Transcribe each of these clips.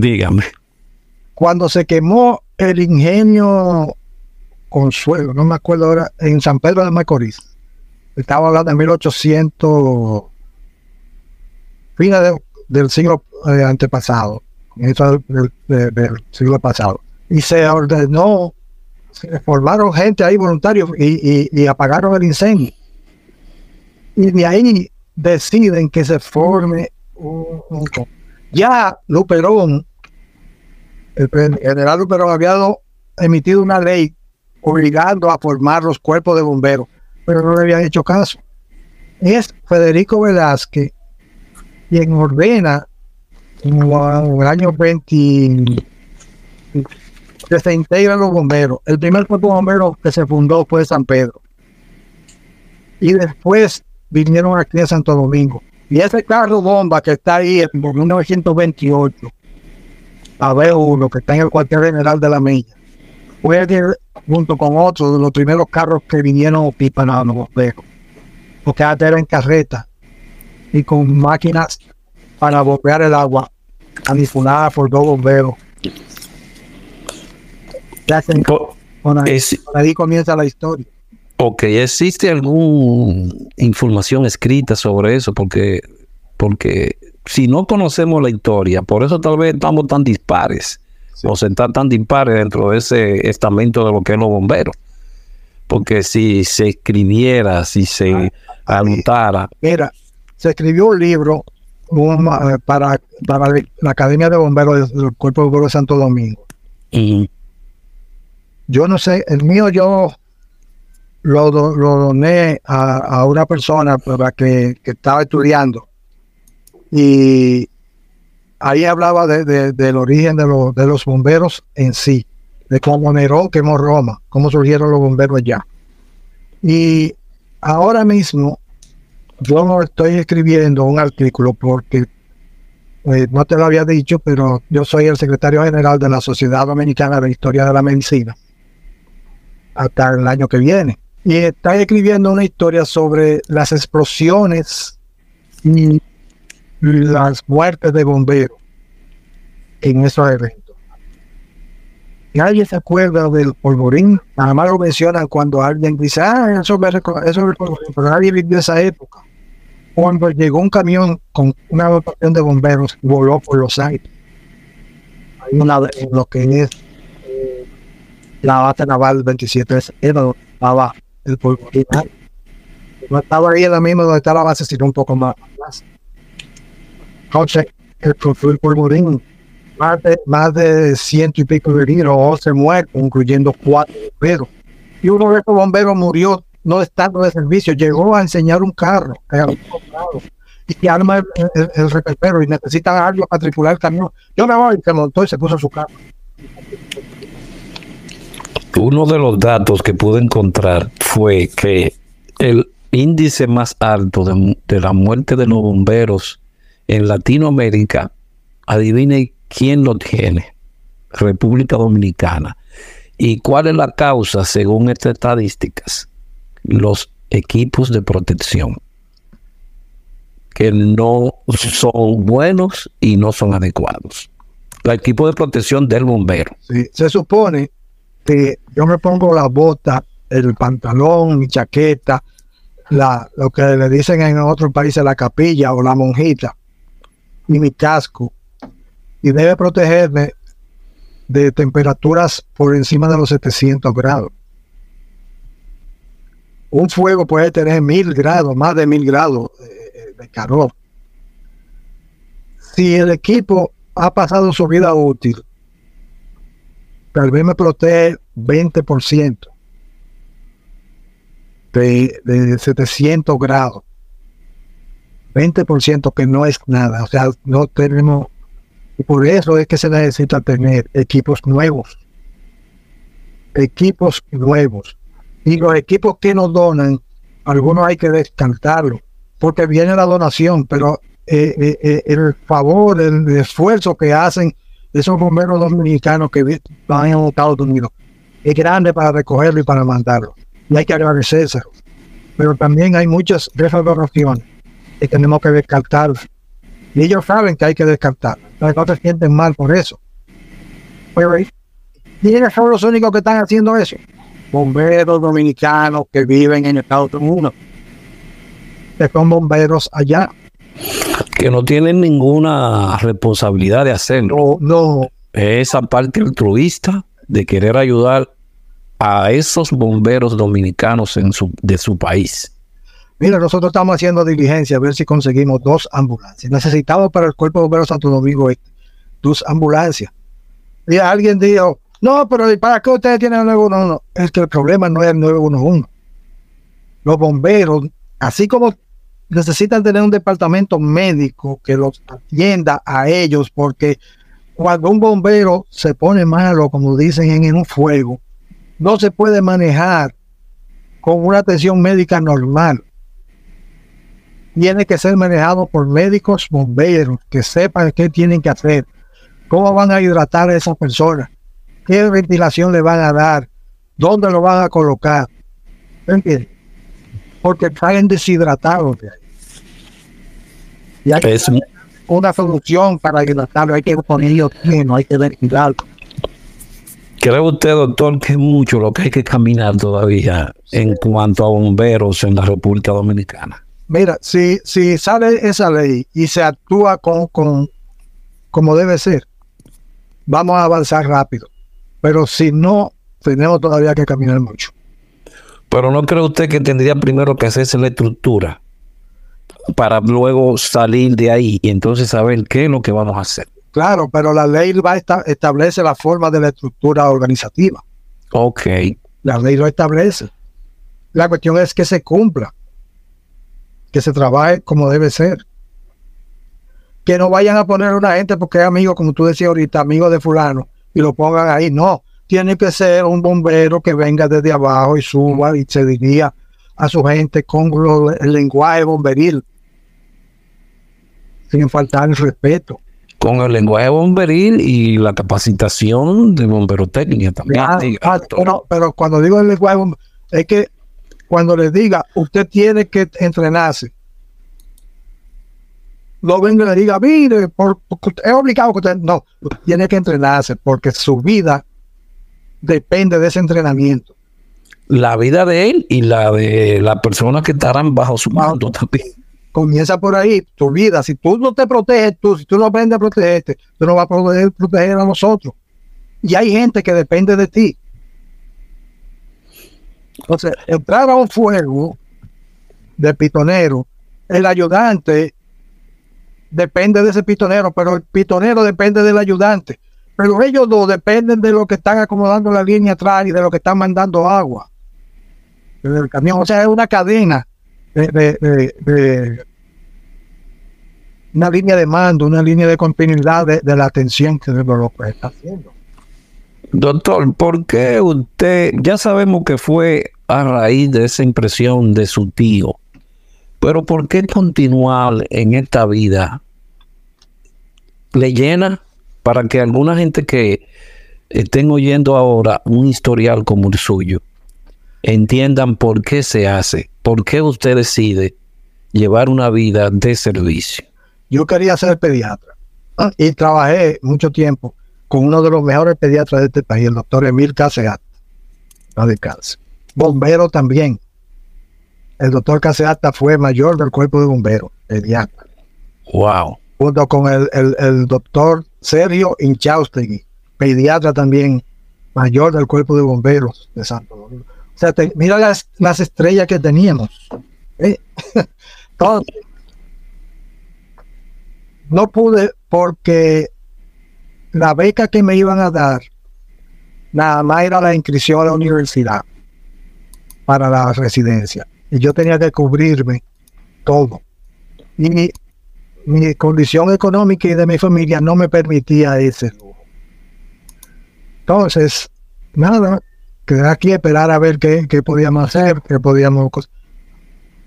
Dígame. Cuando se quemó el ingenio Consuelo, no me acuerdo ahora, en San Pedro de Macorís, estaba hablando de 1800, fines del siglo eh, antepasado, del, siglo pasado, y se ordenó, se formaron gente ahí voluntarios y, apagaron el incendio. Y de ahí deciden que se forme un, ya Luperón, el general Luperón había emitido una ley obligando a formar los cuerpos de bomberos, pero no le habían hecho caso. Es Federico Velázquez quien ordena en el año 20 que se integran los bomberos. El primer cuerpo de bomberos que se fundó fue San Pedro. Y después vinieron aquí a Santo Domingo. Y ese carro bomba que está ahí en 1928, a ver uno que está en el cuartel general de la Milla, fue junto con otros de los primeros carros que vinieron para los bomberos. Porque antes era en carreta y con máquinas para bombear el agua, manipulada por dos bomberos. ahí comienza la historia. Ok, ¿existe alguna información escrita sobre eso? Porque, porque si no conocemos la historia, por eso tal vez estamos tan dispares, o se están tan dispares dentro de ese estamento de lo que es los bomberos. Porque si se escribiera, si se ah, anotara. Mira, se escribió un libro para, para la Academia de Bomberos del Cuerpo de Bomberos de Santo Domingo. Yo no sé, el mío yo lo, doné a, una persona para que, estaba estudiando y ahí hablaba del origen de, de los bomberos en sí, de cómo Nerón quemó Roma, cómo surgieron los bomberos allá. Y ahora mismo yo no estoy escribiendo un artículo porque eh, no te lo había dicho, pero yo soy el secretario general de la Sociedad Dominicana de Historia de la Medicina hasta el año que viene. Y está escribiendo una historia sobre las explosiones y las muertes de bomberos en esos eventos. Nadie se acuerda del polvorín, nada más lo mencionan cuando alguien dice, ah, eso, me eso es polvorín, pero nadie vivió esa época cuando llegó un camión con una dotación de bomberos, voló por los aires. Hay una de lo que es eh, la base naval 27 era donde estaba el polvorín. No estaba ahí en la misma donde está la base, sino un poco más atrás. Entonces, el, el polvorín, más de, más de ciento y pico de heridos, 11 muertos, incluyendo cuatro bomberos. Y uno de esos bomberos murió no estando de servicio, llegó a enseñar un carro y arma el, el, y necesita algo para tripular el camión. Yo me voy, se montó y se puso su carro. Uno de los datos que pude encontrar fue que el índice más alto de, de la muerte de los bomberos en Latinoamérica, adivine quién lo tiene, República Dominicana. ¿Y cuál es la causa según estas estadísticas? los equipos de protección que no son buenos y no son adecuados. El equipo de protección del bombero. se supone que yo me pongo la bota, el pantalón, mi chaqueta, lo que le dicen en otros países la capilla o la monjita, y mi casco, y debe protegerme de temperaturas por encima de los 700 grados un fuego puede tener mil grados, más de mil grados de calor. Si el equipo ha pasado su vida útil, tal vez me protege 20% de, de 700 grados. 20% que no es nada. O sea, no tenemos... Y por eso es que se necesita tener equipos nuevos. Equipos nuevos y los equipos que nos donan, algunos hay que descartarlos, porque viene la donación, pero eh, eh, eh, el favor, el, esfuerzo que hacen esos bomberos dominicanos que van a Estados Unidos es grande para recogerlo y para mandarlo. Y hay que agradecerse. Pero también hay muchas desvaloraciones que tenemos que descartar. Y ellos saben que hay que descartar. Entonces no se sienten mal por eso. ¿quiénes son los únicos que están haciendo eso? Bomberos dominicanos que viven en Estados Unidos. Que son bomberos allá. Que no tienen ninguna responsabilidad de hacerlo. No, no. Esa parte altruista de querer ayudar a esos bomberos dominicanos en su, de su país. Mira, nosotros estamos haciendo diligencia a ver si conseguimos dos ambulancias. Necesitamos para el Cuerpo de Bomberos Santo Domingo este, dos ambulancias. Y alguien dijo, no, pero ¿para qué ustedes tienen el 911? Es que el problema no es el 911. Los bomberos, así como necesitan tener un departamento médico que los atienda a ellos, porque cuando un bombero se pone malo, como dicen en un fuego, no se puede manejar con una atención médica normal tiene que ser manejado por médicos bomberos que sepan qué tienen que hacer, cómo van a hidratar a esa persona, qué ventilación le van a dar, dónde lo van a colocar. ¿Entiendes? Porque traen deshidratados de ahí. Y hay Es, una solución para hidratarlo, hay que ponerlo lleno, hay que ventilarlo. ¿Cree usted, doctor, que es mucho lo que hay que caminar todavía en cuanto a bomberos en la República Dominicana? Mira, si, si sale esa ley y se actúa con, con, como debe ser, vamos a avanzar rápido. Pero si no, tenemos todavía que caminar mucho. Pero ¿no cree usted que tendría primero que hacerse la estructura para luego salir de ahí y entonces saber qué es lo que vamos a hacer? Claro, pero la ley va a esta- establece la forma de la estructura organizativa. Ok. La ley lo establece. La cuestión es que se cumpla, que se trabaje como debe ser. Que no vayan a poner a una gente porque es amigo, como tú decías ahorita, amigo de fulano, y lo pongan ahí. No, tiene que ser un bombero que venga desde abajo y suba y se diría a su gente con lo- el lenguaje bomberil, sin faltar el respeto. Con el lenguaje bomberil y la capacitación de bomberotécnica también. Ah, diga, ah, doctor. pero, pero cuando digo el lenguaje, bomb- es que cuando les diga, usted tiene que entrenarse. No venga y le diga, mire, por, usted- es obligado que usted. No, tiene que entrenarse porque su vida depende de ese entrenamiento. La vida de él y la de las personas que estarán bajo su mando también. Comienza por ahí, tu vida. Si tú no te proteges, tú, si tú no aprendes a protegerte, tú no vas a poder proteger a nosotros. Y hay gente que depende de ti. Entonces, entrar a un fuego de pitonero, el ayudante depende de ese pitonero, pero el pitonero depende del ayudante. Pero ellos dos dependen de lo que están acomodando la línea atrás y de lo que están mandando agua. Desde el camión. O sea, es una cadena de, una línea de mando, una línea de continuidad de, la atención que lo que está haciendo. Doctor, ¿por qué usted, ya sabemos que fue a raíz de esa impresión de su tío, pero ¿por qué continuar en esta vida le llena para que alguna gente que estén oyendo ahora un historial como el suyo entiendan por qué se hace, por qué usted decide llevar una vida de servicio? Yo quería ser pediatra y trabajé mucho tiempo con uno de los mejores pediatras de este país, el doctor Emil Caseat, no descanse. Bombero también. El doctor Caseata fue mayor del cuerpo de bomberos, pediatra, Wow. junto con el, el- el doctor Sergio Inchaustegui, pediatra también, mayor del cuerpo de bomberos de Santo Domingo. O sea, te- mira las, las estrellas que teníamos. ¿eh? Entonces, no pude porque la beca que me iban a dar nada más era la inscripción a la universidad para la residencia. Y yo tenía que cubrirme todo. Y mi, condición económica y de mi familia no me permitía ese. Entonces, nada, quedé aquí a esperar a ver qué, qué podíamos hacer, qué podíamos...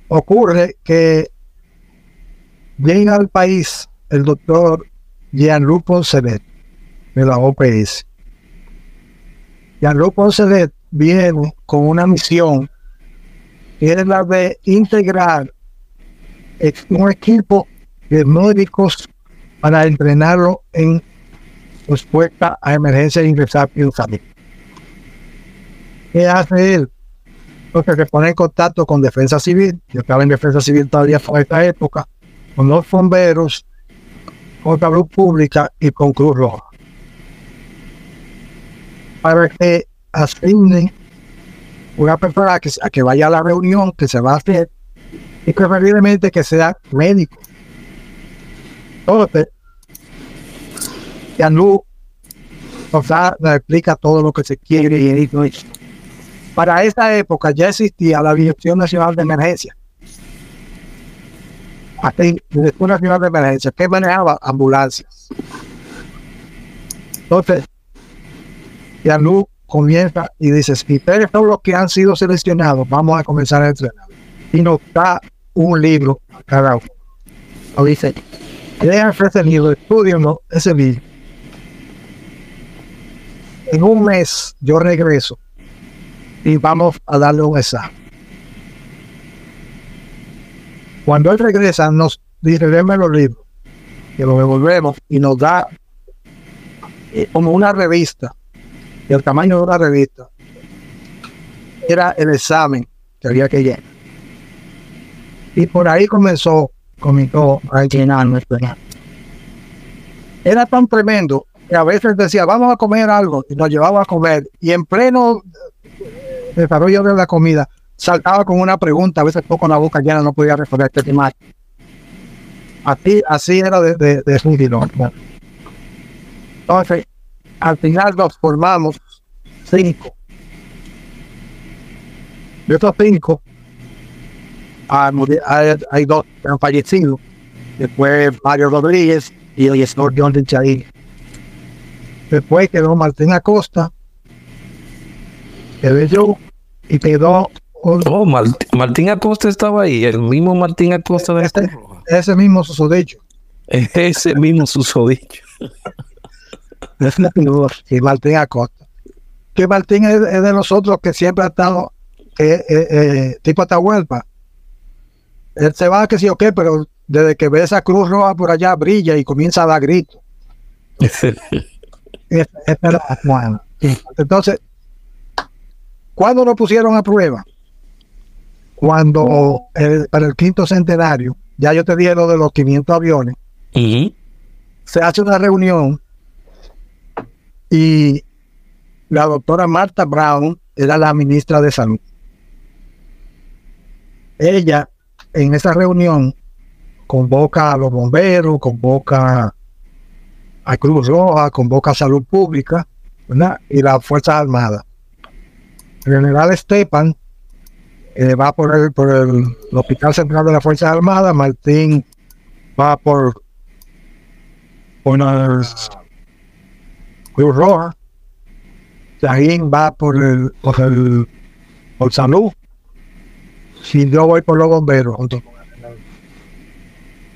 Ocurre que llega al país el doctor Jean-Luc Poncelet de la OPS. Jean-Luc Poncelet viene con una misión que es la de integrar un equipo de médicos para entrenarlo en respuesta a emergencia e ingresar y salir. ¿Qué hace él? Porque se pone en contacto con Defensa Civil, yo estaba en Defensa Civil todavía por esta época, con los bomberos, con Salud Pública y con Cruz Roja. Para que asignen una persona que, a que vaya a la reunión que se va a hacer y preferiblemente que sea médico. Entonces, Yanú o sea, nos explica todo lo que se quiere y todo eso. Para esa época ya existía la Dirección Nacional de Emergencia. Así, Dirección Nacional de Emergencia, que manejaba ambulancias. Entonces, Yanú comienza y dice, si ustedes son los que han sido seleccionados, vamos a comenzar a entrenar. Y nos da un libro a cada uno. Dice, lean ese libro, estudienlo, ese libro. En un mes yo regreso y vamos a darle un examen. Cuando él regresa, nos dice, denme los libros, que lo devolvemos y nos da eh, como una revista, y el tamaño de una revista era el examen que había que llenar. Y por ahí comenzó, comenzó a llenar nuestro Era tan tremendo que a veces decía, vamos a comer algo, y nos llevaba a comer, y en pleno desarrollo de la comida, saltaba con una pregunta, a veces poco la boca llena no podía responder este tema. Así, así era de, de, de Entonces, al final nos formamos cinco. De estos cinco, hay, hay, dos que han fallecido. Después Mario Rodríguez y el señor John de Chaí. Después quedó Martín Acosta, quedé yo y quedó. Oh, Martín Acosta estaba ahí, el mismo Martín Acosta de este, Ese mismo susodicho. Ese mismo susodicho. y Martín Acosta. Que Martín es, de nosotros que siempre ha estado, que eh, eh, tipo Atahualpa. Él se va, que sí o qué, pero desde que ve esa cruz roja por allá brilla y comienza a dar gritos. Entonces, ¿cuándo lo pusieron a prueba? Cuando para el quinto centenario, ya yo te dije lo de los 500 aviones, se hace una reunión y la doctora Marta Brown era la ministra de Salud. Ella en esa reunión convoca a los bomberos, convoca a Cruz Roja, convoca a Salud Pública y las Fuerzas Armadas. El general Estepan eh, va por el, Hospital Central de las Fuerzas Armadas, Martín va por, por Cruz Roja, Sajín va por el, por el por salud, si yo voy por los bomberos junto con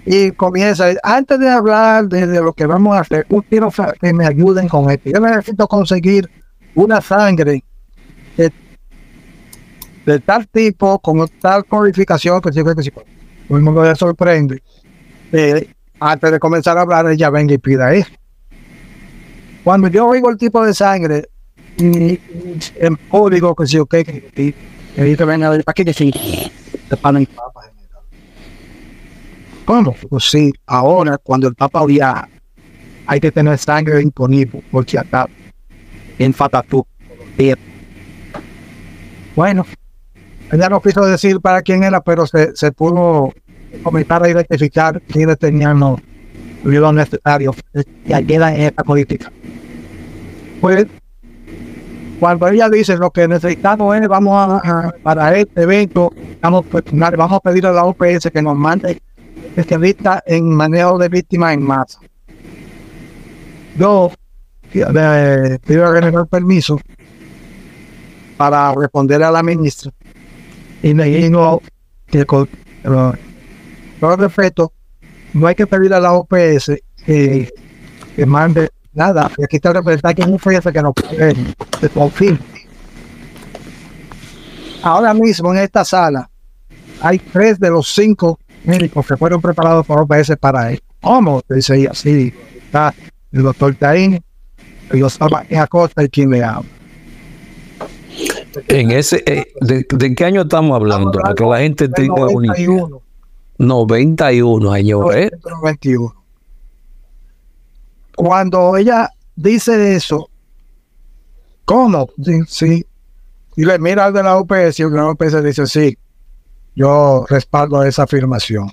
y comienza, antes de hablar de, lo que vamos a hacer, quiero que me ayuden con esto. Yo necesito conseguir una sangre de, tal tipo, con tal codificación, que sí, que sí, todo el mundo le sorprende. Eh, antes de comenzar a hablar, ella venga y pida eso. Cuando yo oigo el tipo de sangre, y, en público, que sí, ok, que, que, que, venga, ¿para qué decir? Te panan papas ¿Cómo? Pues sí, ahora cuando el Papa viaja, hay que tener sangre disponible, porque acá en Fatatú. Bueno, ella no quiso decir para quién era, pero se, se pudo comenzar a identificar quiénes tenían los cuidados necesarios. Y queda en esta política. Pues, cuando ella dice lo que necesitamos es, vamos a, para este evento, vamos, vamos a pedir a la OPS que nos mande especialista en manejo de víctimas en masa. Yo eh, pido generar permiso para responder a la ministra y me dijo que con todo respeto no hay que pedir a la OPS que, que mande nada. Y aquí está el representante que es un que nos puede de Ahora mismo en esta sala hay tres de los cinco médicos que fueron preparados por OPS para ¿Cómo? Dice así, está el doctor Taín, el doctor Acosta y quien le habla. En ese, eh, de, qué año estamos hablando? Para que la gente tenga 91. 91 años, ¿eh? 91. Cuando ella dice eso, ¿cómo? Sí, Y le mira al de la UPS y el de la UPS dice, sí, yo respaldo esa afirmación.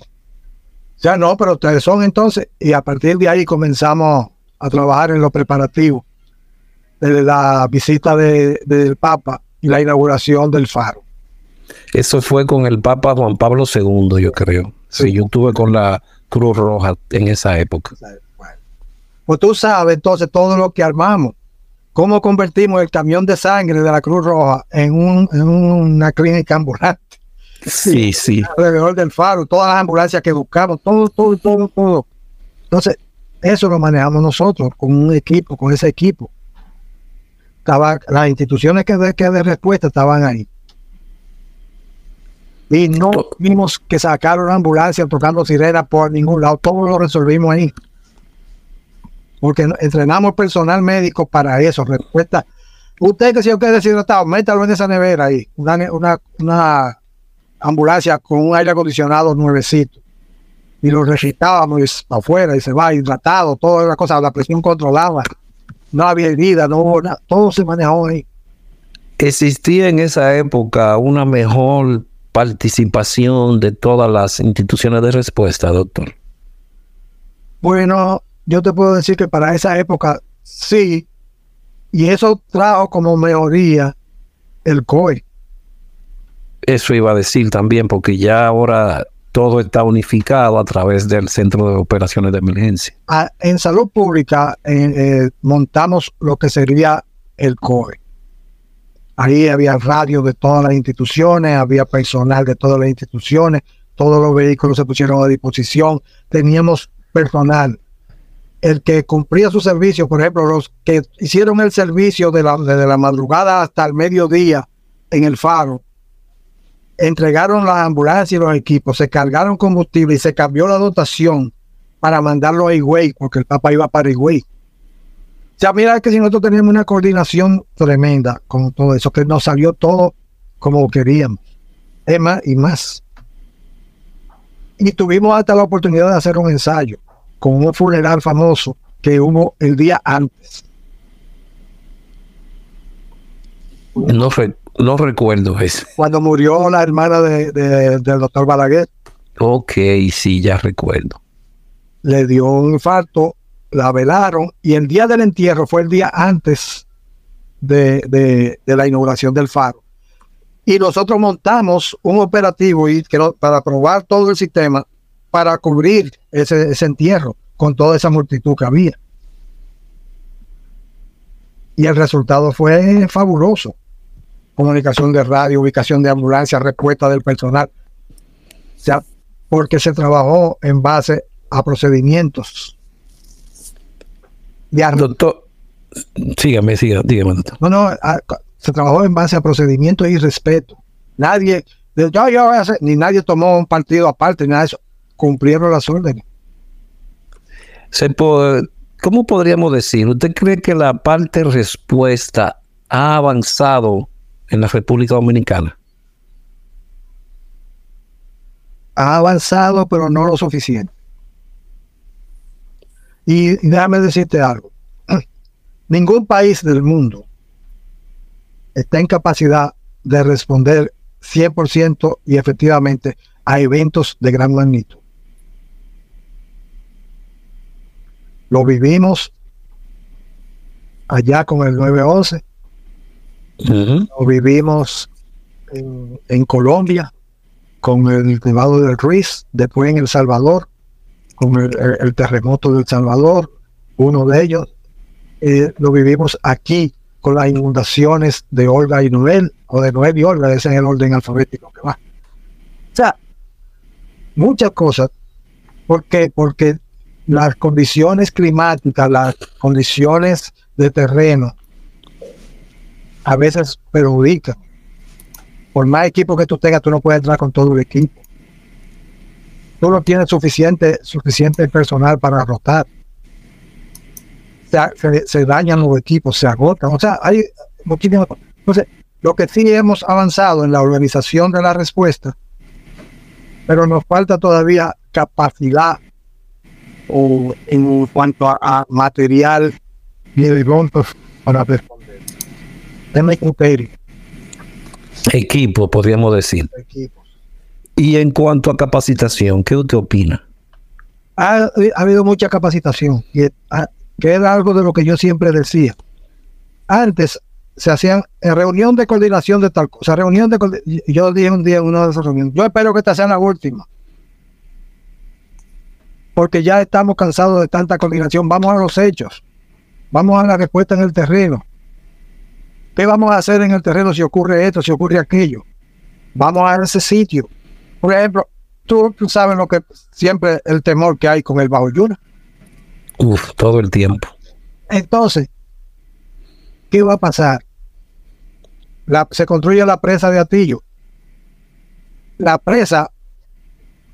Ya no, pero ustedes son entonces, y a partir de ahí comenzamos a trabajar en los preparativos de la visita del Papa y la inauguración del faro. Eso fue con el Papa Juan Pablo II, yo creo. Sí, yo estuve con la Cruz Roja en esa época. Pues tú sabes entonces todo lo que armamos. ¿Cómo convertimos el camión de sangre de la Cruz Roja en, una clínica ambulante? Sí, sí. Alrededor del faro, todas las ambulancias que buscamos, todo, todo, todo, todo. Entonces, eso lo manejamos nosotros con un equipo, con ese equipo. Estaba, las instituciones que de, que de respuesta estaban ahí. Y no vimos que sacaron la ambulancia tocando sirena por ningún lado. Todo lo resolvimos ahí porque entrenamos personal médico para eso, respuesta. Usted que si usted es deshidratado, métalo en esa nevera ahí, una, una, ambulancia con un aire acondicionado nuevecito. Y lo recitábamos afuera y se va hidratado, toda la cosa, la presión controlada. No había herida, no hubo nada, todo se manejó ahí. ¿Existía en esa época una mejor participación de todas las instituciones de respuesta, doctor? Bueno, yo te puedo decir que para esa época sí, y eso trajo como mejoría el COE. Eso iba a decir también, porque ya ahora todo está unificado a través del Centro de Operaciones de Emergencia. Ah, en salud pública eh, montamos lo que sería el COE. Ahí había radio de todas las instituciones, había personal de todas las instituciones, todos los vehículos se pusieron a disposición, teníamos personal el que cumplía su servicio, por ejemplo, los que hicieron el servicio de la, desde la madrugada hasta el mediodía en el faro, entregaron las ambulancias y los equipos, se cargaron combustible y se cambió la dotación para mandarlo a Higüey, porque el Papa iba para Higüey. Sea, mira que si nosotros teníamos una coordinación tremenda con todo eso, que nos salió todo como queríamos. Es más y más. Y tuvimos hasta la oportunidad de hacer un ensayo con un funeral famoso que hubo el día antes. No, no recuerdo eso. Cuando murió la hermana de, del doctor Balaguer. Ok, sí, ya recuerdo. Le dio un infarto, la velaron y el día del entierro fue el día antes de, la inauguración del faro. Y nosotros montamos un operativo y para probar todo el sistema para cubrir ese, entierro con toda esa multitud que había. Y el resultado fue fabuloso. Comunicación de radio, ubicación de ambulancia, respuesta del personal. O sea, porque se trabajó en base a procedimientos. Doctor, sígame, sígame, dígame, doctor. No, no, se trabajó en base a procedimientos y respeto. Nadie, yo, yo voy a hacer, ni nadie tomó un partido aparte, ni nada de eso cumplieron las órdenes. ¿Cómo podríamos decir? ¿Usted cree que la parte respuesta ha avanzado en la República Dominicana? Ha avanzado, pero no lo suficiente. Y déjame decirte algo. Ningún país del mundo está en capacidad de responder 100% y efectivamente a eventos de gran magnitud. Lo vivimos allá con el 911. Lo vivimos en, Colombia con el Nevado del Ruiz, después en El Salvador, con el, terremoto del Salvador, uno de ellos. Eh, lo vivimos aquí con las inundaciones de Olga y Noel, o de Noel y Olga, ese es el orden alfabético que va. O sea, muchas cosas. ¿Por qué? Porque las condiciones climáticas, las condiciones de terreno, a veces perjudican. Por más equipo que tú tengas, tú no puedes entrar con todo el equipo. Tú no tienes suficiente, suficiente personal para rotar. Se, se, dañan los equipos, se agotan. O sea, hay muchísimas Entonces, lo que sí hemos avanzado en la organización de la respuesta, pero nos falta todavía capacidad o en cuanto a, material y para responder. Equipo, podríamos decir. Y en cuanto a capacitación, ¿qué usted opina? Ha, habido mucha capacitación, ah, que era algo de lo que yo siempre decía. Antes se hacían en reunión de coordinación de tal cosa, reunión de yo dije un día en una de esas reuniones, yo espero que esta sea la última, porque ya estamos cansados de tanta coordinación, vamos a los hechos, vamos a la respuesta en el terreno. ¿Qué vamos a hacer en el terreno si ocurre esto, si ocurre aquello? Vamos a ese sitio. Por ejemplo, tú, sabes lo que siempre el temor que hay con el Bajo Yuna. Uf, todo el tiempo. Entonces, ¿qué va a pasar? se construye la presa de Atillo. La presa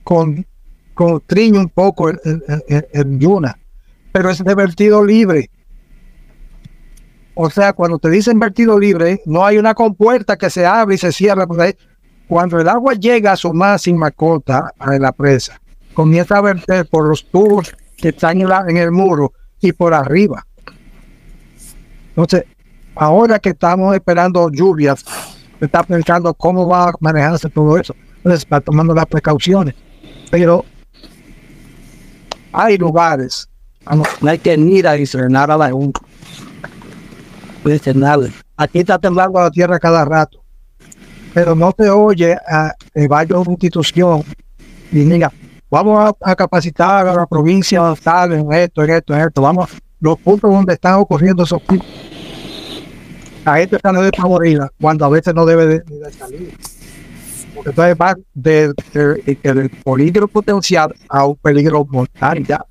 con, constriñe un poco el, Yuna, pero es de vertido libre. O sea, cuando te dicen vertido libre, no hay una compuerta que se abre y se cierra por ahí. Cuando el agua llega a su máxima cota en la presa, comienza a verter por los tubos que están en el muro y por arriba. Entonces, ahora que estamos esperando lluvias, se está pensando cómo va a manejarse todo eso. Entonces, está tomando las precauciones. Pero hay lugares, no hay que ir a discernar a la junta. Aquí está temblando la tierra cada rato. Pero no te oye a que vaya y diga, vamos a, capacitar a la provincia tal en esto, en esto, en esto. Vamos, los puntos donde están ocurriendo esos la gente está desfavorida cuando a veces no debe de, salir. Porque entonces va de, del peligro potencial a un peligro mortal ya.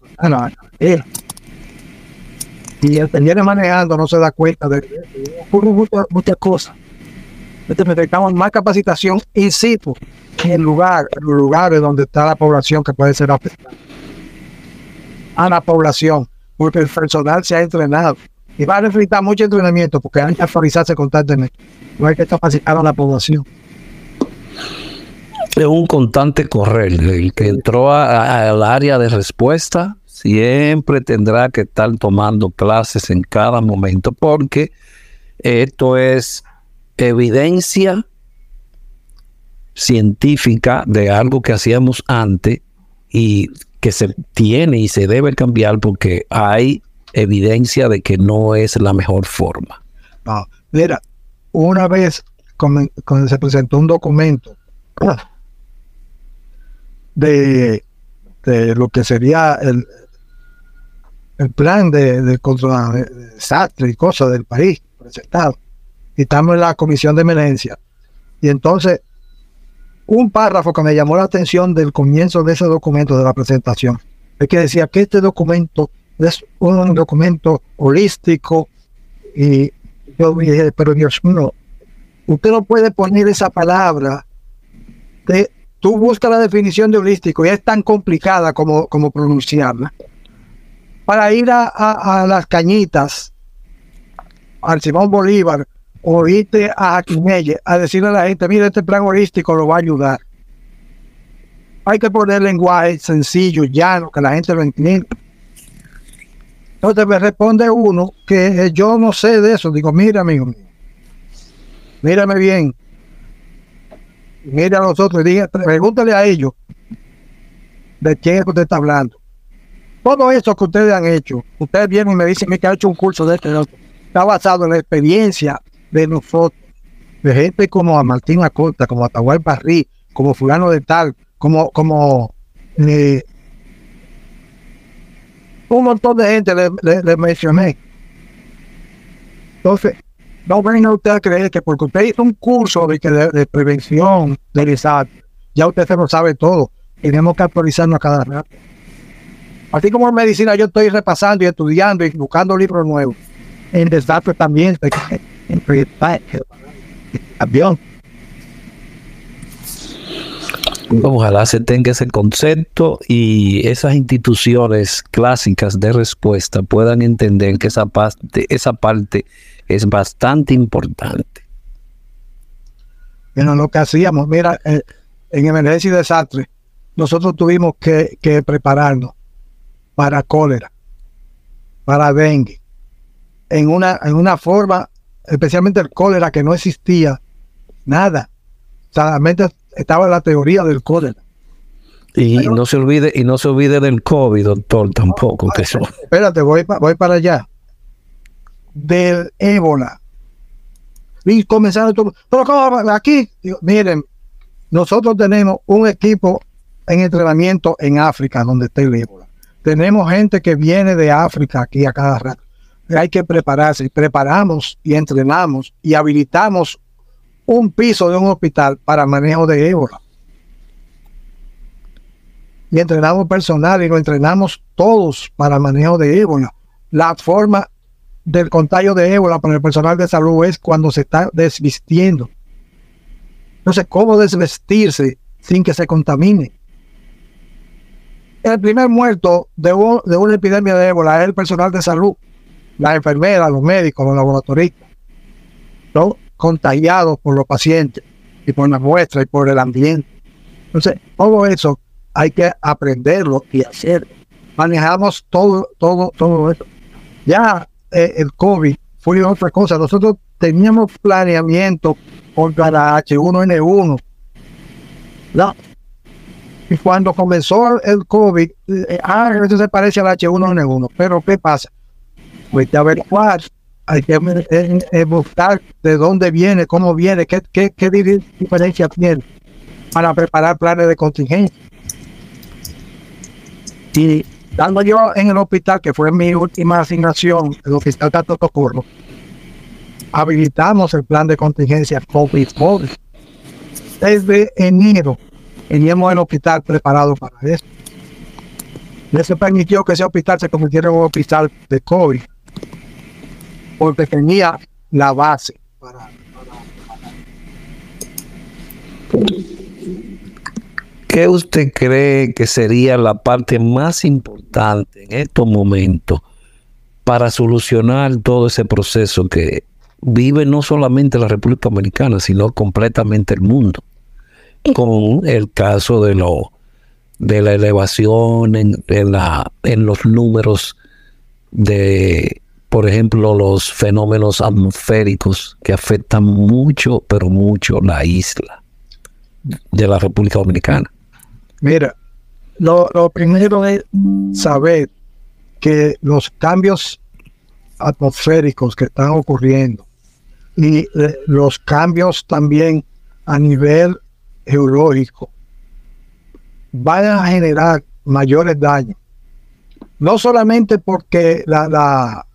Y el que viene manejando no se da cuenta de muchas, cosas. Necesitamos más capacitación in situ en lugar, en lugares donde está la población que puede ser afectada. A la población, porque el personal se ha entrenado y va a necesitar mucho entrenamiento porque hay que actualizarse constantemente. Hay que capacitar a la población. Es un constante correr. El que entró al área de respuesta siempre tendrá que estar tomando clases en cada momento porque esto es evidencia científica de algo que hacíamos antes y que se tiene y se debe cambiar porque hay evidencia de que no es la mejor forma. mira, una vez cuando se presentó un documento de, lo que sería el, el plan de, de contra de desastre y cosas del país presentado. Estamos en la comisión de emergencia. Y entonces, un párrafo que me llamó la atención del comienzo de ese documento de la presentación, es que decía que este documento es un documento holístico y yo dije, pero Dios mío, usted no puede poner esa palabra, de, tú buscas la definición de holístico y es tan complicada como, como pronunciarla. Para ir a, las cañitas, al Simón Bolívar, o irte a Aquimelle a decirle a la gente, mira, este plan holístico lo va a ayudar. Hay que poner lenguaje sencillo, llano, que la gente lo entienda. Entonces me responde uno que yo no sé de eso. Digo, mira, amigo mío, mírame bien. Mira a los otros y pregúntale a ellos de quién es que usted está hablando. Todo eso que ustedes han hecho, ustedes vienen y me dicen que ha hecho un curso de este, está basado en la experiencia de nosotros, de gente como a Martín Acosta, como a Tahual Barrí, como fulano de tal, como, como eh, un montón de gente le, mencioné. Entonces, no venga usted a creer que porque usted hizo un curso de, de, prevención del desastre, ya usted se lo sabe todo. Tenemos que actualizarnos a cada rato. Así como en medicina yo estoy repasando y estudiando y buscando libros nuevos. En desastre también, en avión. Ojalá se tenga ese concepto y esas instituciones clásicas de respuesta puedan entender que esa parte, esa parte es bastante importante. Bueno, lo que hacíamos, mira, eh, en emergencia y desastre, nosotros tuvimos que, que prepararnos para cólera, para dengue, en una, en una forma, especialmente el cólera que no existía, nada. Solamente estaba la teoría del cólera. Y no se olvide, y no se olvide del COVID, doctor, tampoco. que eso. Espérate, voy, voy para allá. Del ébola. Y comenzaron todo. Pero aquí, miren, nosotros tenemos un equipo en entrenamiento en África, donde está el ébola. Tenemos gente que viene de África aquí a cada rato. Hay que prepararse. Preparamos y entrenamos y habilitamos un piso de un hospital para manejo de ébola. Y entrenamos personal y lo entrenamos todos para manejo de ébola. La forma del contagio de ébola para el personal de salud es cuando se está desvistiendo. Entonces, ¿cómo desvestirse sin que se contamine? El primer muerto de, de una epidemia de ébola es el personal de salud, las enfermeras, los médicos, los laboratoristas. ¿no? contagiados por los pacientes y por la muestra y por el ambiente. Entonces, todo eso hay que aprenderlo y hacerlo. Manejamos todo, todo, todo eso. Ya eh, el COVID fue otra cosa. Nosotros teníamos planeamiento contra la H1N1. ¿no? Y cuando comenzó el COVID, eh, ah, eso se parece a la H1N1. Pero ¿qué pasa? Pues a averiguar hay que eh, eh, buscar de dónde viene, cómo viene, qué, qué, qué diferencia tiene para preparar planes de contingencia. Y dando yo en el hospital, que fue mi última asignación, el hospital Tato Socorro, habilitamos el plan de contingencia COVID-19. Desde enero teníamos el hospital preparado para eso. Eso permitió que ese hospital se convirtiera en un hospital de COVID porque tenía la base para, ¿Qué usted cree que sería la parte más importante en estos momentos para solucionar todo ese proceso que vive no solamente la República Dominicana, sino completamente el mundo? Con el caso de lo de la elevación en, la, en los números de por ejemplo, los fenómenos atmosféricos que afectan mucho, pero mucho la isla de la República Dominicana. Mira, lo, primero es saber que los cambios atmosféricos que están ocurriendo y eh, los cambios también a nivel geológico van a generar mayores daños. No solamente porque la, la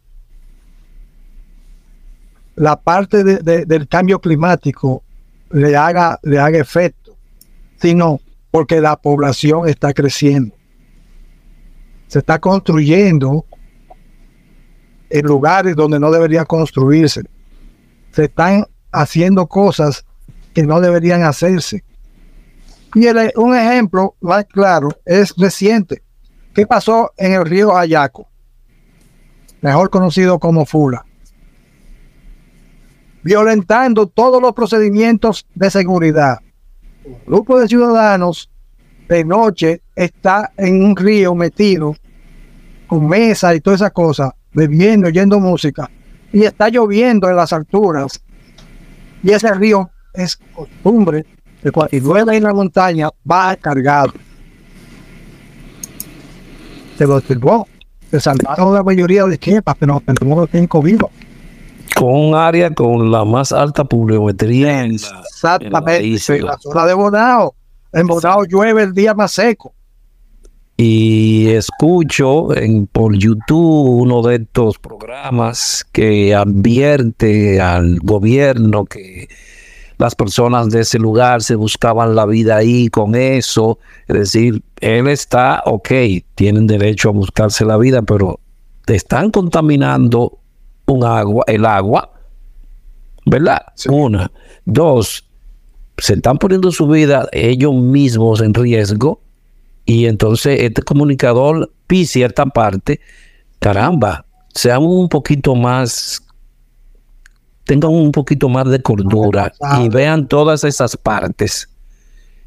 parte del cambio climático le haga, le haga efecto, sino porque la población está creciendo. Se está construyendo en lugares donde no debería construirse. Se están haciendo cosas que no deberían hacerse. Y un ejemplo más claro es reciente. ¿Qué pasó en el río Ayaco? Mejor conocido como Fula violentando todos los procedimientos de seguridad. Un grupo de ciudadanos de noche está en un río metido con mesa y todas esas cosas, bebiendo, oyendo música, y está lloviendo en las alturas. Y ese río es costumbre de cuando llueve en la montaña, va cargado. Se lo observó. Se salvaron la mayoría de quepas, pero no tiempo vivo con un área con la más alta pluviometría en la, Exactamente, en la, zona de Bonao. En Bonao llueve el día más seco. Y escucho en, por YouTube uno de estos programas que advierte al gobierno que las personas de ese lugar se buscaban la vida ahí con eso. Es decir, él está, ok, tienen derecho a buscarse la vida, pero te están contaminando un agua, el agua, ¿verdad? Una. Dos, se están poniendo su vida ellos mismos en riesgo y entonces este comunicador pi cierta parte, caramba, seamos un poquito más, tengan un poquito más de cordura y vean todas esas partes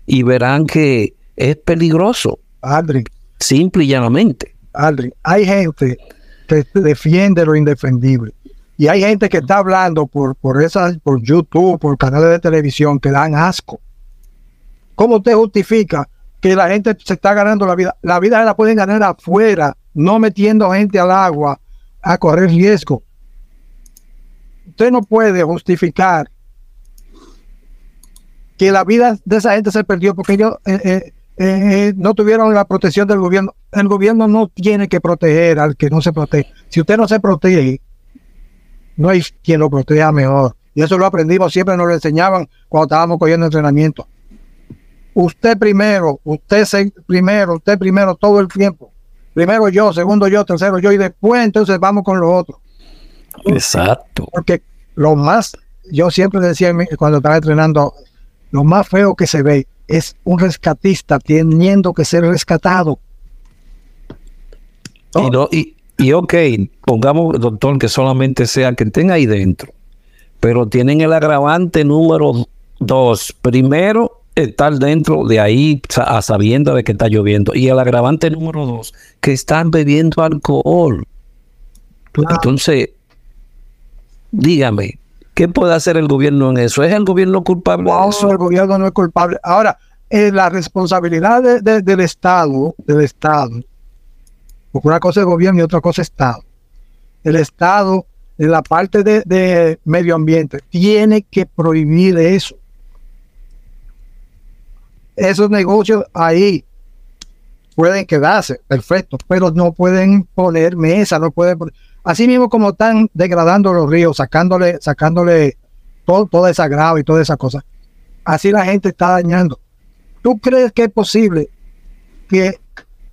y verán que es peligroso. Adri. Simple y llanamente. Adri, hay gente que defiende lo indefendible. Y hay gente que está hablando por, por esas, por YouTube, por canales de televisión que dan asco. ¿Cómo usted justifica que la gente se está ganando la vida? La vida la pueden ganar afuera, no metiendo gente al agua a correr riesgo. Usted no puede justificar que la vida de esa gente se perdió porque ellos eh, eh, eh, no tuvieron la protección del gobierno. El gobierno no tiene que proteger al que no se protege. Si usted no se protege, no hay quien lo proteja mejor. Y eso lo aprendimos, siempre nos lo enseñaban cuando estábamos cogiendo entrenamiento. Usted primero, usted primero, usted primero todo el tiempo. Primero yo, segundo yo, tercero yo y después entonces vamos con los otros. Exacto. Porque lo más, yo siempre decía cuando estaba entrenando, lo más feo que se ve es un rescatista teniendo que ser rescatado. Y, no, y, y ok, pongamos, doctor, que solamente sea que estén ahí dentro, pero tienen el agravante número dos. Primero, estar dentro de ahí a sabiendo de que está lloviendo. Y el agravante número dos, que están bebiendo alcohol. Entonces, dígame, ¿qué puede hacer el gobierno en eso? ¿Es el gobierno culpable? No, el gobierno no es culpable. Ahora, eh, la responsabilidad del Estado, del Estado, porque una cosa es gobierno y otra cosa es Estado. El Estado, en la parte de, medio ambiente, tiene que prohibir eso. Esos negocios ahí pueden quedarse, perfecto, pero no pueden poner mesa, no pueden así mismo como están degradando los ríos, sacándole, sacándole todo, toda esa y toda esa cosa. Así la gente está dañando. ¿Tú crees que es posible que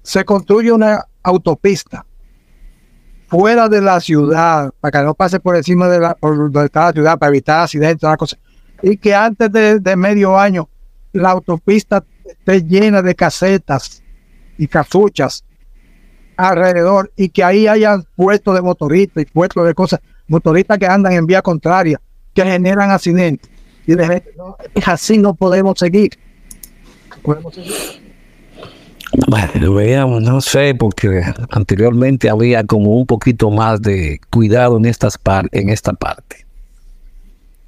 se construya una autopista fuera de la ciudad, para que no pase por encima de la, por está la ciudad, para evitar accidentes, una cosa, y que antes de, medio año la autopista esté llena de casetas y casuchas alrededor y que ahí haya puestos de motoristas y puestos de cosas, motoristas que andan en vía contraria, que generan accidentes. Y de gente, no, así no podemos seguir. podemos seguir. Bueno, veamos, no sé, porque anteriormente había como un poquito más de cuidado en, estas par en esta parte.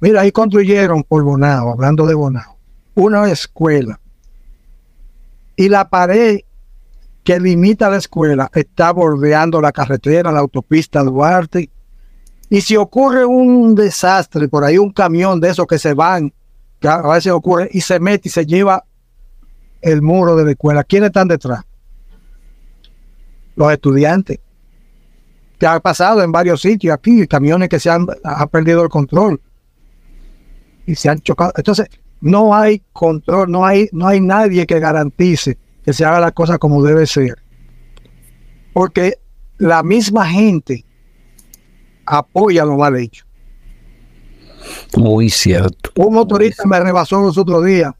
Mira, ahí construyeron por Bonao, hablando de Bonao, una escuela. Y la pared que limita la escuela está bordeando la carretera, la autopista Duarte. Y si ocurre un desastre, por ahí un camión de esos que se van, que a veces ocurre, y se mete y se lleva el muro de la escuela. ¿Quiénes están detrás? Los estudiantes. Que ha pasado en varios sitios aquí, camiones que se han, perdido el control y se han chocado. Entonces, no hay control, no hay, no hay nadie que garantice que se haga la cosa como debe ser. Porque la misma gente apoya lo mal hecho. Muy cierto. Un motorista me rebasó los otros días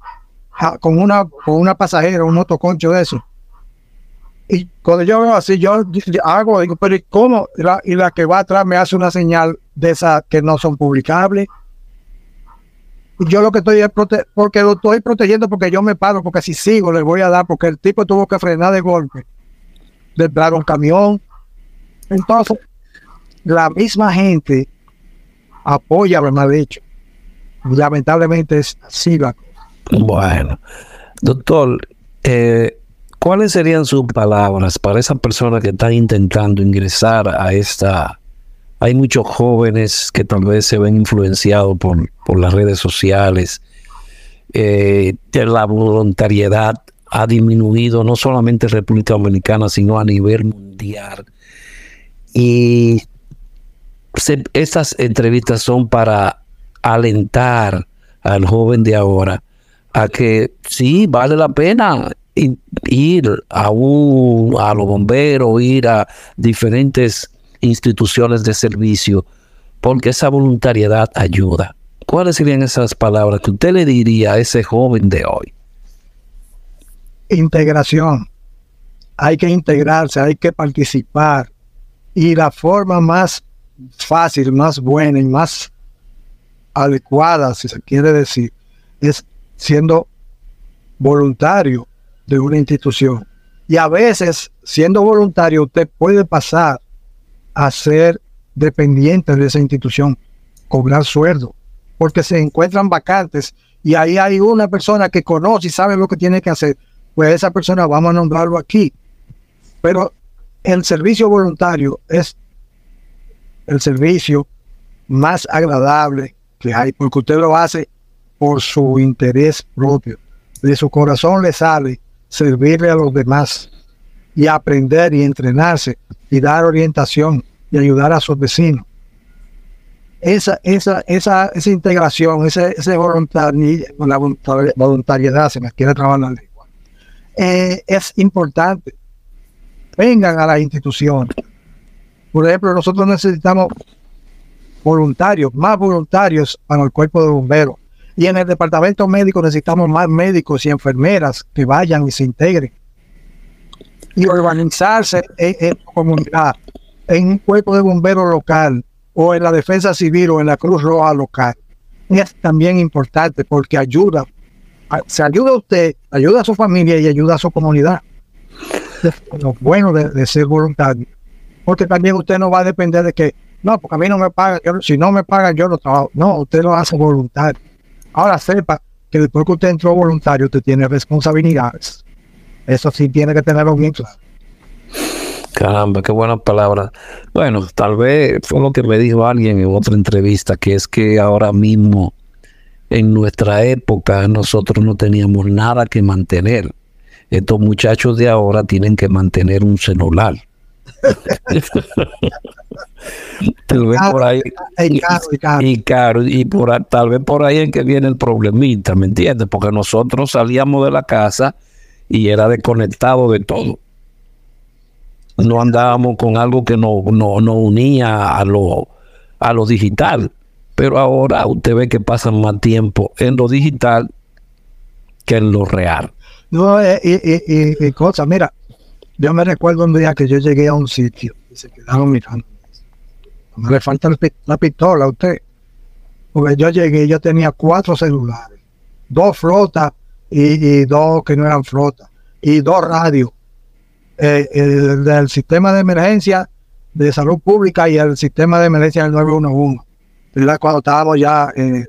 con una, con una pasajera, un motoconcho de eso. Y cuando yo veo así, yo, hago, digo, pero ¿cómo? y la que va atrás me hace una señal de esas que no son publicables. Yo lo que estoy es porque lo estoy protegiendo porque yo me paro, porque si sigo le voy a dar, porque el tipo tuvo que frenar de golpe, de un camión. Entonces, la misma gente apoya lo mal hecho. Lamentablemente es así la bueno, doctor, eh, ¿cuáles serían sus palabras para esas personas que están intentando ingresar a esta... Hay muchos jóvenes que tal vez se ven influenciados por, las redes sociales. Eh, la voluntariedad ha disminuido no solamente en República Dominicana, sino a nivel mundial. Y estas entrevistas son para alentar al joven de ahora a que sí vale la pena ir a un a los bomberos, ir a diferentes instituciones de servicio, porque esa voluntariedad ayuda. ¿cuáles serían esas palabras que usted le diría a ese joven de hoy? Integración. Hay que integrarse, hay que participar. Y la forma más fácil, más buena y más adecuada, si se quiere decir, es siendo voluntario de una institución. Y a veces, siendo voluntario, usted puede pasar a ser dependiente de esa institución, cobrar sueldo, porque se encuentran vacantes y ahí hay una persona que conoce y sabe lo que tiene que hacer. Pues esa persona vamos a nombrarlo aquí. Pero el servicio voluntario es el servicio más agradable que hay, porque usted lo hace por su interés propio. De su corazón le sale servirle a los demás y aprender y entrenarse y dar orientación y ayudar a sus vecinos. Esa, esa, esa, esa integración, esa, esa voluntariedad, la voluntariedad, se me quiere trabajar la lengua, eh, es importante. Vengan a las instituciones. Por ejemplo, nosotros necesitamos voluntarios, más voluntarios para el cuerpo de bomberos. Y en el departamento médico necesitamos más médicos y enfermeras que vayan y se integren. Y organizarse en, en comunidad, en un cuerpo de bomberos local, o en la defensa civil o en la Cruz Roja local. Es también importante porque ayuda, se ayuda a usted, ayuda a su familia y ayuda a su comunidad. lo bueno de, ser voluntario. Porque también usted no va a depender de que, no, porque a mí no me pagan, si no me pagan yo no trabajo. No, usted lo hace voluntario. Ahora sepa que después que usted entró voluntario, usted tiene responsabilidades. Eso sí tiene que tenerlo bien claro. Caramba, qué buenas palabras. Bueno, tal vez fue lo que me dijo alguien en otra entrevista, que es que ahora mismo, en nuestra época, nosotros no teníamos nada que mantener. Estos muchachos de ahora tienen que mantener un celular. tal vez por ahí y, caro, y por tal vez por ahí en que viene el problemita, ¿me entiendes? Porque nosotros salíamos de la casa y era desconectado de todo no andábamos con algo que nos no, unía a lo, a lo digital. Pero ahora usted ve que pasan más tiempo en lo digital que en lo real. No, eh, y, y, cosa, mira, yo me recuerdo un día que yo llegué a un sitio y se quedaron mirando. Me le falta la pistola a usted. Porque yo llegué, yo tenía cuatro celulares, dos flotas y, y dos que no eran flotas, y dos radios eh, el, del sistema de emergencia de salud pública y el sistema de emergencia del 911, ¿verdad? cuando estábamos ya eh,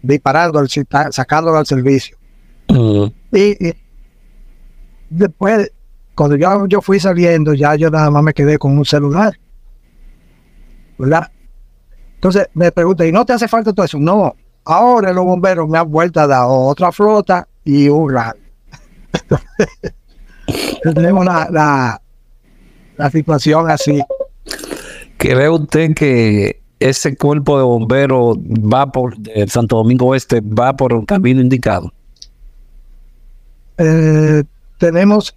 disparando, sacándolo al servicio. y, después, cuando yo, yo fui saliendo, ya yo nada más me quedé con un celular. ¿Verdad? Entonces me pregunta, ¿y no te hace falta todo eso? No, ahora los bomberos me han vuelto a dar otra flota y un radio. tenemos la, la, situación así. ¿Cree usted que ese cuerpo de bomberos va por el Santo Domingo Oeste, va por el camino indicado? Eh, tenemos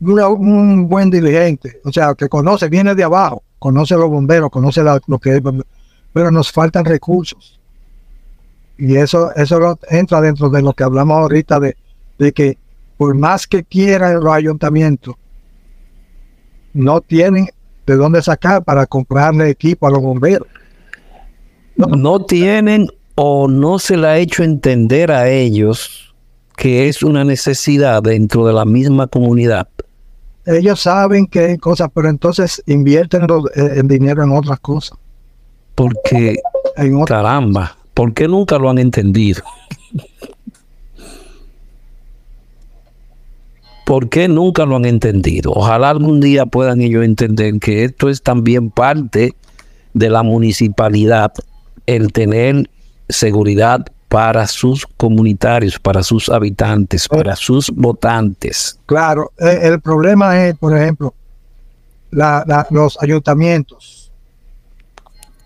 un buen dirigente, o sea, que conoce, viene de abajo, conoce a los bomberos, conoce lo que es, pero nos faltan recursos. Y eso, eso entra dentro de lo que hablamos ahorita de, de que por más que quieran los ayuntamientos, no tienen de dónde sacar para comprarle equipo a los bomberos. No. tienen o no se le ha hecho entender a ellos que es una necesidad dentro de la misma comunidad. Ellos saben que hay cosas, pero entonces invierten eh, el dinero en otras cosas. Porque, caramba, ¿por qué nunca lo han entendido? ¿Por qué nunca lo han entendido? Ojalá algún día puedan ellos entender que esto es también parte de la municipalidad, el tener seguridad para sus comunitarios, para sus habitantes, para sus votantes. Claro, eh, el problema es, por ejemplo, los ayuntamientos.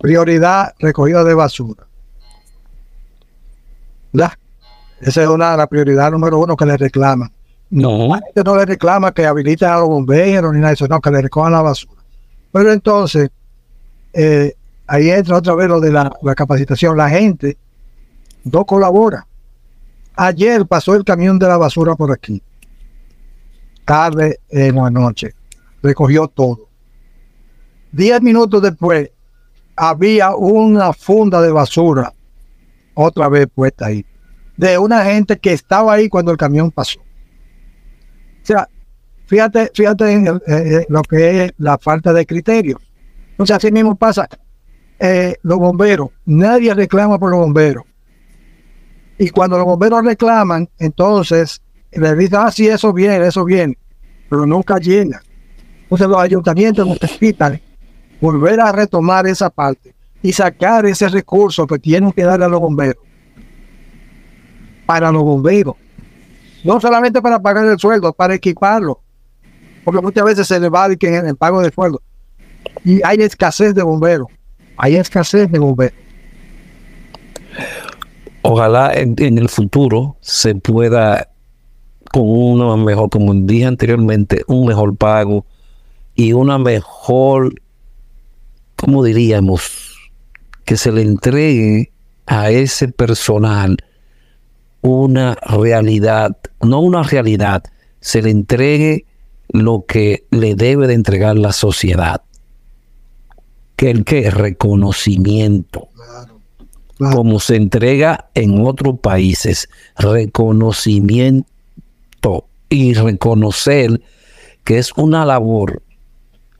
Prioridad recogida de basura. Esa es una la prioridad número uno que le reclaman. No. La gente no le reclama que habiliten a los bomberos ni nada de eso, no, que le recojan la basura. Pero entonces, eh, ahí entra otra vez lo de la, la capacitación. La gente no colabora. Ayer pasó el camión de la basura por aquí, tarde en la noche, recogió todo. Diez minutos después, había una funda de basura otra vez puesta ahí, de una gente que estaba ahí cuando el camión pasó. O sea, fíjate, fíjate en eh, eh, lo que es la falta de criterio. Entonces, así mismo pasa. eh, los bomberos, nadie reclama por los bomberos. Y cuando los bomberos reclaman, entonces le dicen, ah, sí, eso viene, eso viene, pero nunca llega. Entonces los ayuntamientos necesitan volver a retomar esa parte y sacar ese recurso que tienen que darle a los bomberos para los bomberos. No solamente para pagar el sueldo, para equiparlo. Porque muchas veces se le va en el pago de sueldo. Y hay escasez de bomberos. Hay escasez de bomberos. Ojalá en, en el futuro se pueda, con una mejor, como dije anteriormente, un mejor pago y una mejor, ¿cómo diríamos? Que se le entregue a ese personal una realidad, no una realidad, se le entregue lo que le debe de entregar la sociedad. Que el que reconocimiento Claro. como se entrega en otros países, reconocimiento y reconocer que es una labor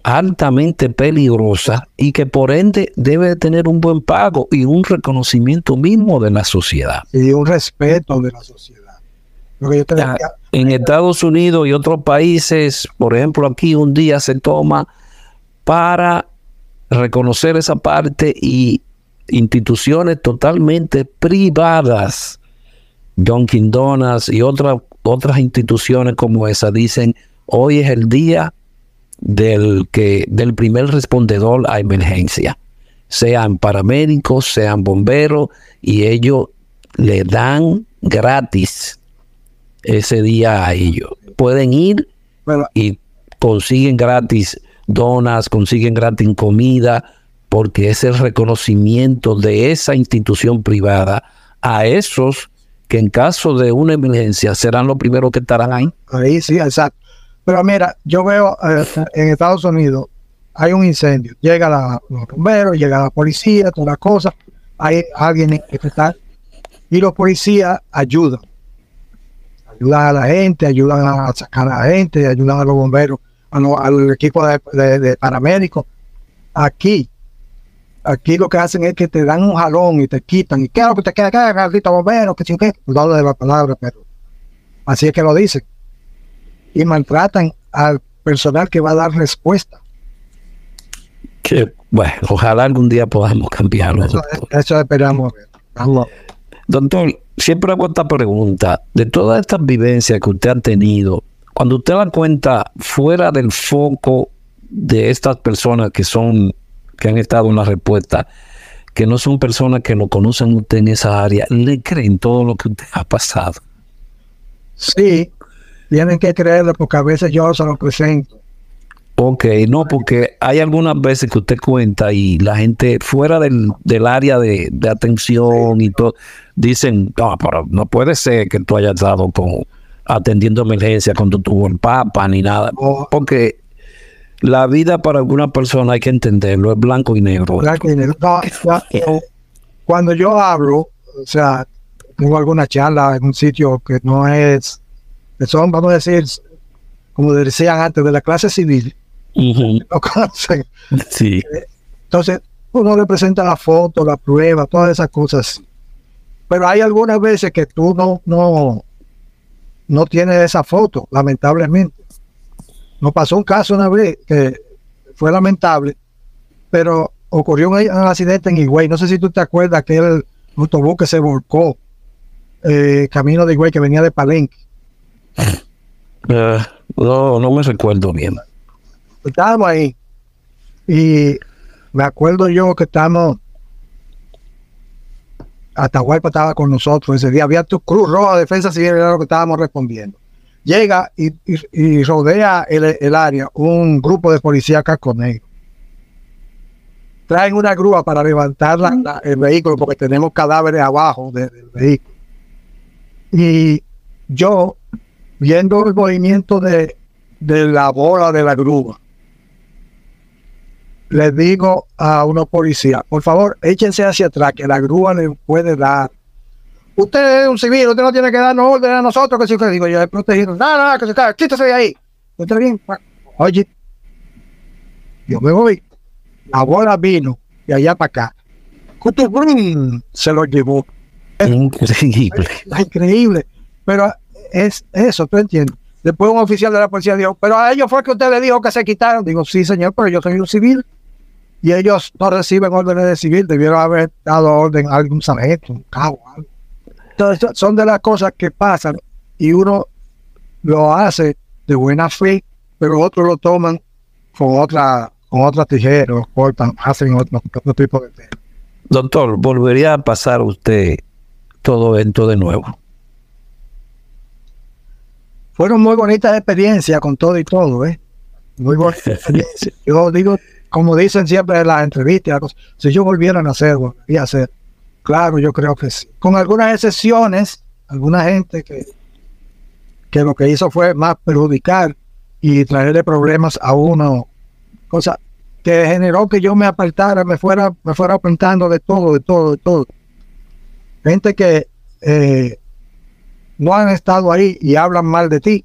altamente peligrosa y que por ende debe de tener un buen pago y un reconocimiento mismo de la sociedad. Y un respeto de la sociedad. Lo que yo te decía, En Estados Unidos y otros países, por ejemplo, aquí un día se toma para reconocer esa parte y instituciones totalmente privadas, Dunkin' Donuts y otras otras instituciones como esa dicen, hoy es el día del que del primer respondedor a emergencia, sean paramédicos, sean bomberos y ellos le dan gratis ese día a ellos. Pueden ir bueno, y consiguen gratis donas, consiguen gratis comida, porque es el reconocimiento de esa institución privada a esos que en caso de una emergencia serán los primeros que estarán ahí. ahí sí, exacto. Pero mira, yo veo eh, en Estados Unidos hay un incendio, llega los bomberos, llega la policía, todas las cosas, hay alguien que está y los policías ayudan. Ayudan a la gente, ayudan a sacar a la gente, ayudan a los bomberos, a lo- al equipo de, de- paramédicos. Aquí, aquí lo que hacen es que te dan un jalón y te quitan. ¿Y qué es que te queda acá, maldito bombero? Qué. Cuidado de la palabra, pero así es que lo dicen. Y maltratan al personal que va a dar respuesta. Que, bueno, ojalá algún día podamos cambiarlo. Eso, eso esperamos. Vamos. Doctor, siempre hago esta pregunta. De todas estas vivencias que usted ha tenido, cuando usted da cuenta fuera del foco de estas personas que son, que han estado en la respuesta, que no son personas que lo conocen usted en esa área, ¿le creen todo lo que usted ha pasado? Sí, tienen que creerlo porque a veces yo se lo presento. Ok, no, porque hay algunas veces que usted cuenta y la gente fuera del, del área de, de atención y todo, dicen, no, pero no puede ser que tú hayas estado con, atendiendo emergencia cuando tuvo el papa ni nada. Porque la vida para alguna persona hay que entenderlo, es blanco y negro. blanco y negro. No, eh, cuando yo hablo, o sea, tengo alguna charla en un sitio que no es, que son, vamos a decir, como decían antes, de la clase civil, no conocen. Sí. Entonces, uno le presenta la foto, la prueba, todas esas cosas. Pero hay algunas veces que tú no, no, no tienes esa foto, lamentablemente. Nos pasó un caso una vez que fue lamentable, pero ocurrió un, un accidente en Higüey. No sé si tú te acuerdas que el autobús que se volcó eh, camino de Higüey que venía de Palenque. Eh, no, no me recuerdo bien. estábamos ahí y me acuerdo yo que estábamos Atahualpa estaba con nosotros ese día había tu Cruz Roja Defensa Civil era lo que estábamos respondiendo llega y, rodea el, área un grupo de policía casco negro traen una grúa para levantar el vehículo porque tenemos cadáveres abajo del vehículo. Y yo, viendo el movimiento de, de la bola de la grúa, les digo a unos policías, por favor, échense hacia atrás, que la grúa le puede dar. Usted es un civil, usted no tiene que darnos orden a nosotros, que si usted digo, yo he protegido, nada, nada, que se está, quítese de ahí. ¿Está bien? Oye, yo me voy, la bola vino de allá para acá. Se lo llevó. Increíble. increíble. Pero es eso, tú entiendes. Después un oficial de la policía dijo, pero a ellos fue que usted le dijo que se quitaron. Digo, sí, señor, pero yo soy un civil. Y ellos no reciben órdenes de civil, debieron haber dado orden a algún sargento, un cabo, algo. Entonces, son de las cosas que pasan y uno lo hace de buena fe, pero otros lo toman con otra, con otra tijera, cortan, hacen otro, tipo de. Doctor, ¿volvería a pasar usted todo esto de nuevo? Fueron muy bonitas experiencias con todo y todo, ¿eh? Muy bonitas experiencias. Yo digo, como dicen siempre en las entrevistas, si yo volviera a hacer, volvería a hacer. Claro, yo creo que sí. Con algunas excepciones, alguna gente que, que lo que hizo fue más perjudicar y traerle problemas a uno, cosa que generó que yo me apartara, me fuera, me fuera apuntando de todo, de todo, de todo. Gente que eh, no han estado ahí y hablan mal de ti.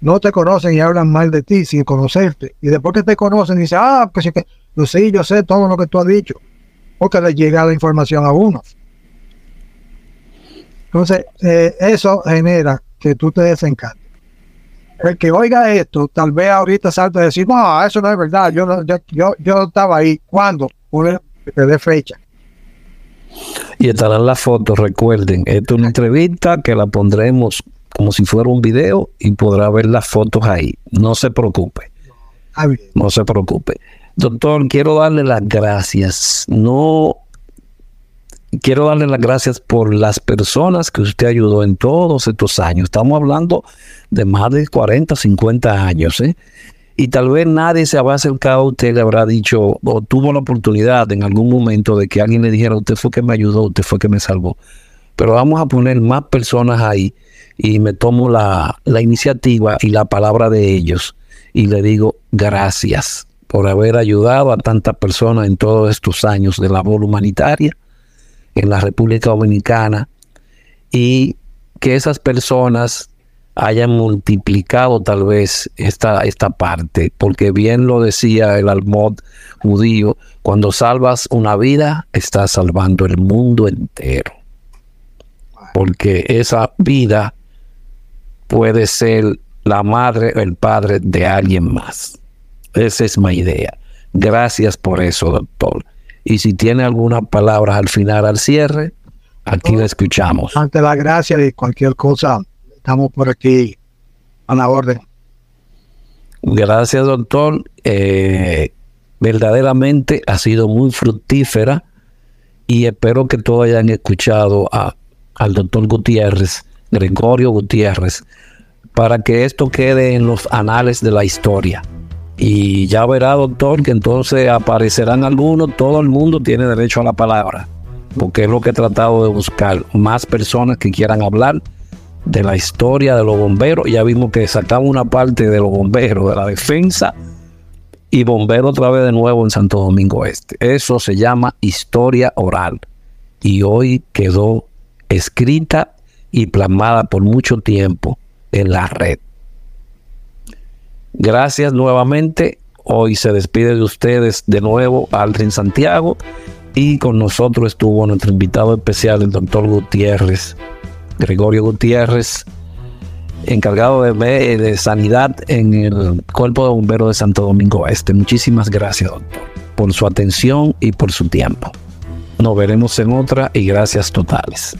No te conocen y hablan mal de ti sin conocerte. Y después que te conocen, dicen, ah, pues que, sí, yo sé todo lo que tú has dicho. Porque le llega la información a uno. Entonces, eh, eso genera que tú te desencantes. El que oiga esto, tal vez ahorita salte a decir, no, eso no es verdad. Yo, yo, yo, estaba ahí. ¿Cuándo? Que te dé fecha y estarán las fotos. Recuerden, esta es una entrevista que la pondremos como si fuera un video y podrá ver las fotos ahí. No se preocupe. No se preocupe. Doctor, quiero darle las gracias. No quiero darle las gracias por las personas que usted ayudó en todos estos años. Estamos hablando de más de 40, 50 años. ¿eh? Y tal vez nadie se habrá acercado a usted, le habrá dicho o tuvo la oportunidad en algún momento de que alguien le dijera, usted fue que me ayudó, usted fue que me salvó. Pero vamos a poner más personas ahí y me tomo la, la iniciativa y la palabra de ellos y le digo gracias por haber ayudado a tantas personas en todos estos años de labor humanitaria en la República Dominicana y que esas personas hayan multiplicado tal vez esta, esta parte, porque bien lo decía el almod judío, cuando salvas una vida, estás salvando el mundo entero. Porque esa vida puede ser la madre o el padre de alguien más. Esa es mi idea. Gracias por eso, doctor. Y si tiene alguna palabra al final, al cierre, aquí la escuchamos. Ante la gracia de cualquier cosa, estamos por aquí a la orden. Gracias, doctor. Eh, verdaderamente ha sido muy fructífera y espero que todos hayan escuchado a, al doctor Gutiérrez, Gregorio Gutiérrez, para que esto quede en los anales de la historia. Y ya verá, doctor, que entonces aparecerán algunos, todo el mundo tiene derecho a la palabra, porque es lo que he tratado de buscar, más personas que quieran hablar de la historia de los bomberos. Ya vimos que sacamos una parte de los bomberos, de la defensa, y bomberos otra vez de nuevo en Santo Domingo Este. Eso se llama historia oral. Y hoy quedó escrita y plasmada por mucho tiempo en la red. Gracias nuevamente. Hoy se despide de ustedes de nuevo Aldrin Santiago y con nosotros estuvo nuestro invitado especial, el doctor Gutiérrez Gregorio Gutiérrez, encargado de, de, sanidad en el Cuerpo de Bomberos de Santo Domingo Este. Muchísimas gracias, doctor, por su atención y por su tiempo. Nos veremos en otra y gracias totales.